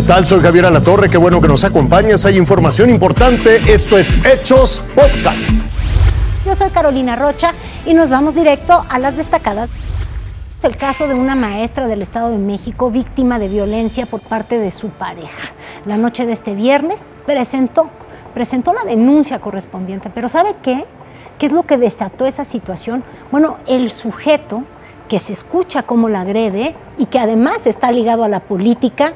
tal? Soy Javier Alatorre, qué bueno que nos acompañas. Hay información importante. Esto es Hechos Podcast. Yo soy Carolina Rocha y nos vamos directo a las destacadas. El caso de una maestra del Estado de México víctima de violencia por parte de su pareja. La noche de este viernes presentó, presentó la denuncia correspondiente, pero ¿sabe qué? ¿Qué es lo que desató esa situación? Bueno, el sujeto que se escucha cómo la agrede y que además está ligado a la política,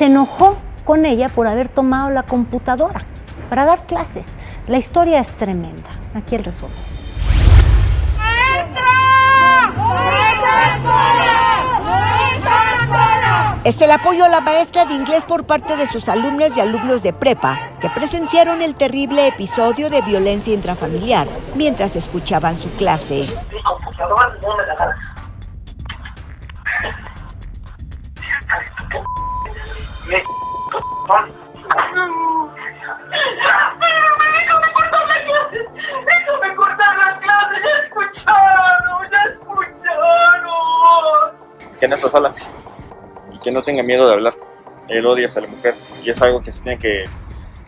se enojó con ella por haber tomado la computadora para dar clases. La historia es tremenda. Aquí el resumen. Es el apoyo a la maestra de inglés por parte de sus alumnas y alumnos de prepa que presenciaron el terrible episodio de violencia intrafamiliar mientras escuchaban su clase. Que no está sola y que no tenga miedo de hablar. Él odia a la mujer y es algo que se tiene que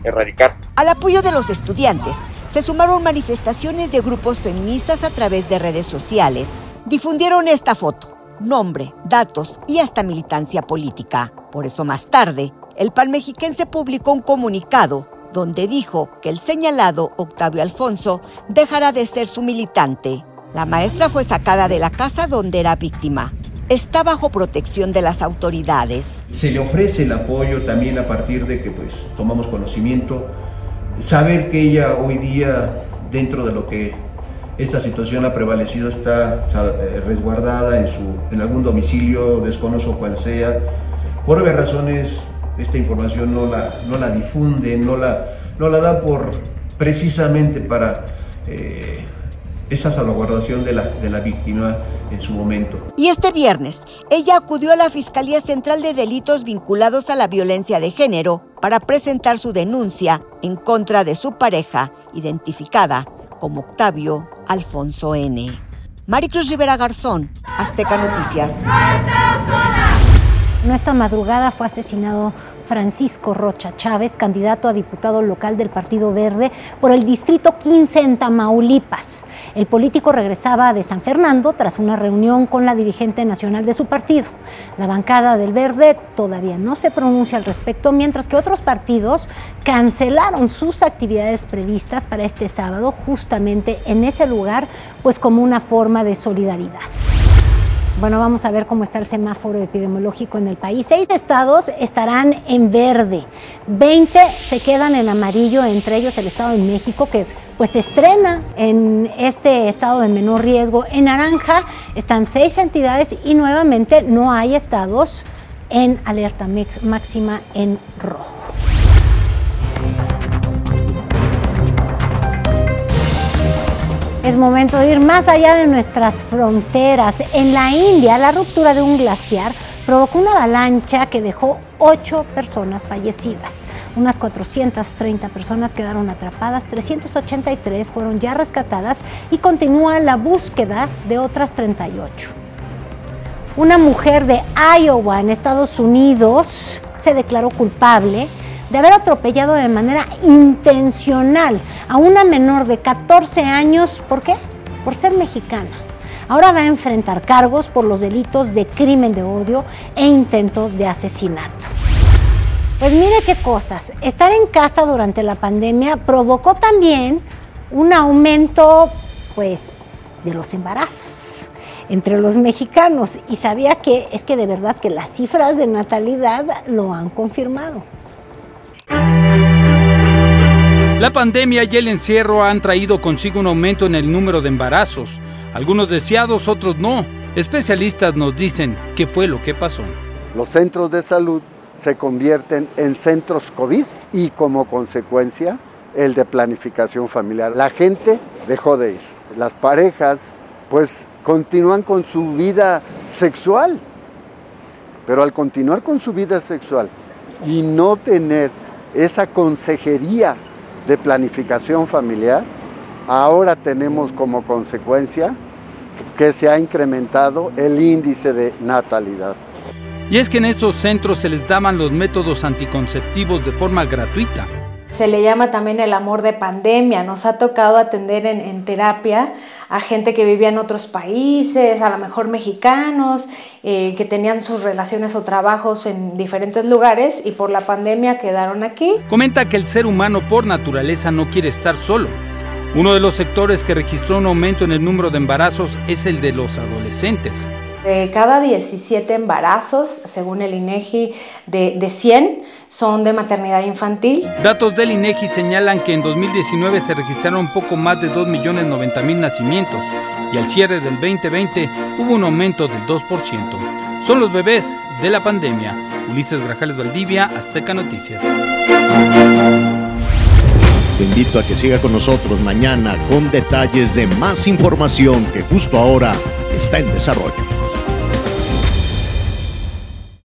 erradicar. Al apoyo de los estudiantes, se sumaron manifestaciones de grupos feministas a través de redes sociales. Difundieron esta foto, nombre, datos y hasta militancia política. Por eso más tarde, el PAN mexiquense publicó un comunicado donde dijo que el señalado Octavio Alfonso dejará de ser su militante. La maestra fue sacada de la casa donde era víctima. Está bajo protección de las autoridades. Se le ofrece el apoyo también a partir de que pues tomamos conocimiento, saber que ella hoy día dentro de lo que esta situación ha prevalecido está eh, resguardada en, su, en algún domicilio, desconozco cuál sea. Por obvias razones, esta información no la, no la difunden, no la, no la dan por precisamente para eh, esa salvaguardación de la, de la víctima en su momento. Y este viernes, ella acudió a la Fiscalía Central de Delitos vinculados a la violencia de género para presentar su denuncia en contra de su pareja, identificada como Octavio Alfonso N. Maricruz Rivera Garzón, Azteca Noticias. No esta madrugada fue asesinado Francisco Rocha Chávez, candidato a diputado local del Partido Verde por el Distrito 15 en Tamaulipas. El político regresaba de San Fernando tras una reunión con la dirigente nacional de su partido. La bancada del Verde todavía no se pronuncia al respecto, mientras que otros partidos cancelaron sus actividades previstas para este sábado justamente en ese lugar, pues como una forma de solidaridad. Bueno, vamos a ver cómo está el semáforo epidemiológico en el país. Seis estados estarán en verde, 20 se quedan en amarillo, entre ellos el Estado de México, que pues se estrena en este estado de menor riesgo. En naranja están seis entidades y nuevamente no hay estados en alerta máxima en rojo. Es momento de ir más allá de nuestras fronteras. En la India, la ruptura de un glaciar provocó una avalancha que dejó ocho personas fallecidas. Unas 430 personas quedaron atrapadas, 383 fueron ya rescatadas y continúa la búsqueda de otras 38. Una mujer de Iowa, en Estados Unidos, se declaró culpable de haber atropellado de manera intencional a una menor de 14 años. ¿Por qué? Por ser mexicana. Ahora va a enfrentar cargos por los delitos de crimen de odio e intento de asesinato. Pues mire qué cosas. Estar en casa durante la pandemia provocó también un aumento, pues, de los embarazos entre los mexicanos. Y sabía que es que de verdad que las cifras de natalidad lo han confirmado. La pandemia y el encierro han traído consigo un aumento en el número de embarazos, algunos deseados, otros no. Especialistas nos dicen qué fue lo que pasó. Los centros de salud se convierten en centros COVID y como consecuencia el de planificación familiar. La gente dejó de ir. Las parejas pues continúan con su vida sexual. Pero al continuar con su vida sexual y no tener esa consejería de planificación familiar, ahora tenemos como consecuencia que se ha incrementado el índice de natalidad. Y es que en estos centros se les daban los métodos anticonceptivos de forma gratuita. Se le llama también el amor de pandemia. Nos ha tocado atender en, terapia a gente que vivía en otros países, a lo mejor mexicanos, eh, que tenían sus relaciones o trabajos en diferentes lugares y por la pandemia quedaron aquí. Comenta que el ser humano por naturaleza no quiere estar solo. Uno de los sectores que registró un aumento en el número de embarazos es el de los adolescentes. De cada 17 embarazos, según el INEGI, de, de 100 son de maternidad infantil. Datos del INEGI señalan que en 2019 se registraron poco más de 2.090.000 nacimientos y al cierre del 2020 hubo un aumento del 2%. Son los bebés de la pandemia. Ulises Grajales Valdivia, Azteca Noticias. Te invito a que siga con nosotros mañana con detalles de más información que justo ahora está en desarrollo.